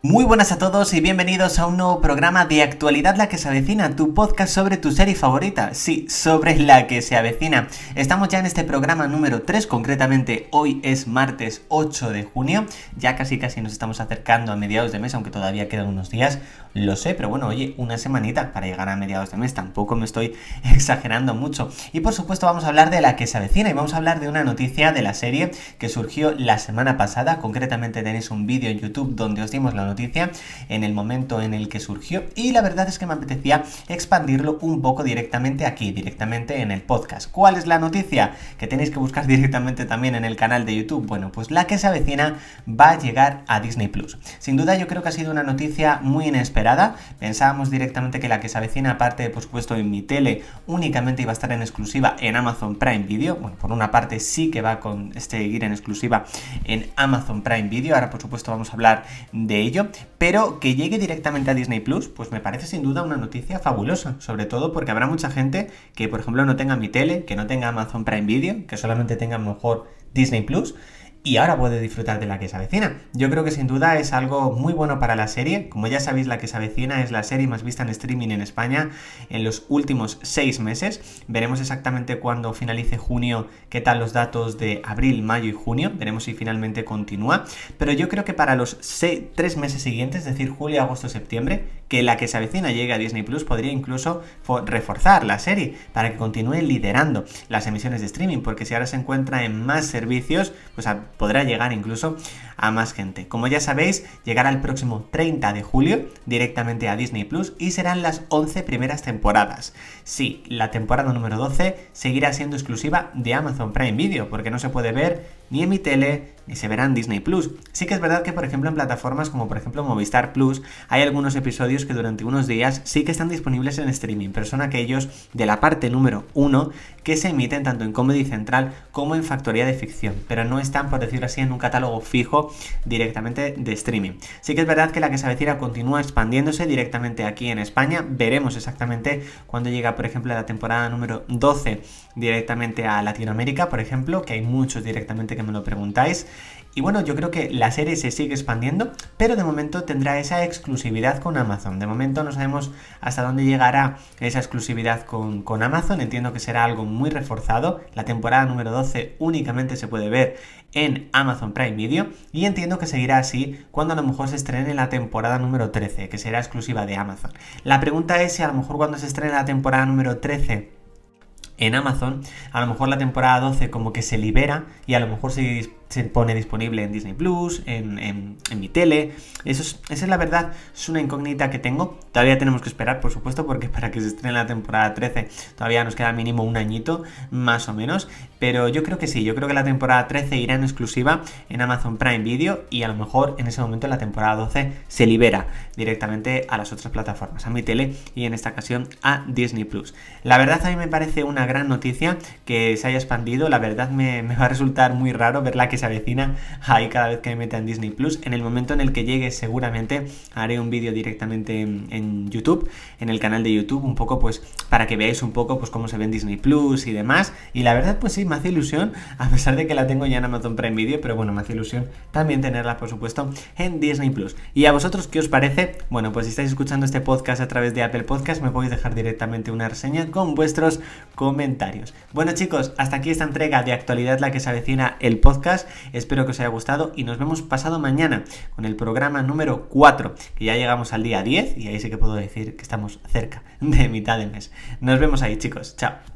Muy buenas a todos y bienvenidos a un nuevo programa de Actualidad la que se avecina, tu podcast sobre tu serie favorita, sí, sobre la que se avecina. Estamos ya en este programa número 3, concretamente hoy es martes 8 de junio, ya casi casi nos estamos acercando a mediados de mes, aunque todavía quedan unos días, lo sé, pero bueno, oye, una semanita para llegar a mediados de mes, tampoco me estoy exagerando mucho. Y por supuesto vamos a hablar de la que se avecina y vamos a hablar de una noticia de la serie que surgió la semana pasada, concretamente tenéis un vídeo en YouTube donde os dimos la noticia en el momento en el que surgió y la verdad es que me apetecía expandirlo un poco directamente aquí, directamente en el podcast. ¿Cuál es la noticia? Que tenéis que buscar directamente también en el canal de YouTube. Bueno, pues la que se avecina va a llegar a Disney Plus. Sin duda yo creo que ha sido una noticia muy inesperada. Pensábamos directamente que la que se avecina, aparte por supuesto en mi tele, únicamente iba a estar en exclusiva en Amazon Prime Video. Bueno, por una parte sí que va a seguir en exclusiva en Amazon Prime Video. Ahora por supuesto vamos a hablar de ello pero que llegue directamente a Disney Plus, pues me parece sin duda una noticia fabulosa, sobre todo porque habrá mucha gente que, por ejemplo, no tenga mi tele, que no tenga Amazon Prime Video, que solamente tenga mejor Disney Plus y ahora puede disfrutar de la que se avecina. Yo creo que sin duda es algo muy bueno para la serie. Como ya sabéis, la que se avecina es la serie más vista en streaming en España en los últimos seis meses. Veremos exactamente cuando finalice junio qué tal los datos de abril, mayo y junio. Veremos si finalmente continúa. Pero yo creo que para los tres meses siguientes, es decir, julio, agosto, septiembre, que la que se avecina llegue a Disney Plus podría incluso reforzar la serie para que continúe liderando las emisiones de streaming. Porque si ahora se encuentra en más servicios, pues podrá llegar incluso a más gente. Como ya sabéis, llegará el próximo 30 de julio directamente a Disney Plus y serán las 11 primeras temporadas. Sí, la temporada número 12 seguirá siendo exclusiva de Amazon Prime Video porque no se puede ver ni en mi tele, ni se verá en Disney Plus. Sí que es verdad que, por ejemplo, en plataformas como por ejemplo Movistar Plus, hay algunos episodios que durante unos días sí que están disponibles en streaming, pero son aquellos de la parte número 1 que se emiten tanto en Comedy Central como en Factoría de Ficción, pero no están, por decirlo así, en un catálogo fijo directamente de streaming. Sí que es verdad que la que se continúa expandiéndose directamente aquí en España. Veremos exactamente cuando llega, por ejemplo, la temporada número 12 directamente a Latinoamérica, por ejemplo, que hay muchos directamente que me lo preguntáis. Y bueno, yo creo que la serie se sigue expandiendo, pero de momento tendrá esa exclusividad con Amazon. De momento no sabemos hasta dónde llegará esa exclusividad con, con, Amazon. Entiendo que será algo muy reforzado. La temporada número 12 únicamente se puede ver en Amazon Prime Video. Y entiendo que seguirá así cuando a lo mejor se estrene la temporada número 13, que será exclusiva de Amazon. La pregunta es si a lo mejor cuando se estrene la temporada número 13 en Amazon, a lo mejor la temporada 12 como que se libera y a lo mejor se se pone disponible en Disney Plus, en, en, mi tele. Eso es, esa es la verdad, es una incógnita que tengo. Todavía tenemos que esperar, por supuesto, porque para que se estrene la temporada 13 todavía nos queda mínimo un añito, más o menos. Pero yo creo que sí, yo creo que la temporada 13 irá en exclusiva en Amazon Prime Video y a lo mejor en ese momento la temporada 12 se libera directamente a las otras plataformas, a mi tele y en esta ocasión a Disney Plus. La verdad a mí me parece una gran noticia que se haya expandido, la verdad me, me va a resultar muy raro verla que se avecina ahí cada vez que me meta en Disney Plus. En el momento en el que llegue, seguramente haré un vídeo directamente en, YouTube, en el canal de YouTube, un poco pues para que veáis un poco pues cómo se ve en Disney Plus y demás. Y la verdad, pues sí, me hace ilusión, a pesar de que la tengo ya en Amazon Prime Video, pero bueno, me hace ilusión también tenerla, por supuesto, en Disney Plus. ¿Y a vosotros qué os parece? Bueno, pues si estáis escuchando este podcast a través de Apple Podcast, me podéis dejar directamente una reseña con vuestros comentarios. Bueno, chicos, hasta aquí esta entrega de actualidad la que se avecina el podcast. Espero que os haya gustado y nos vemos pasado mañana con el programa número 4, que ya llegamos al día 10 y ahí sí que puedo decir que estamos cerca de mitad del mes. Nos vemos ahí, chicos. Chao.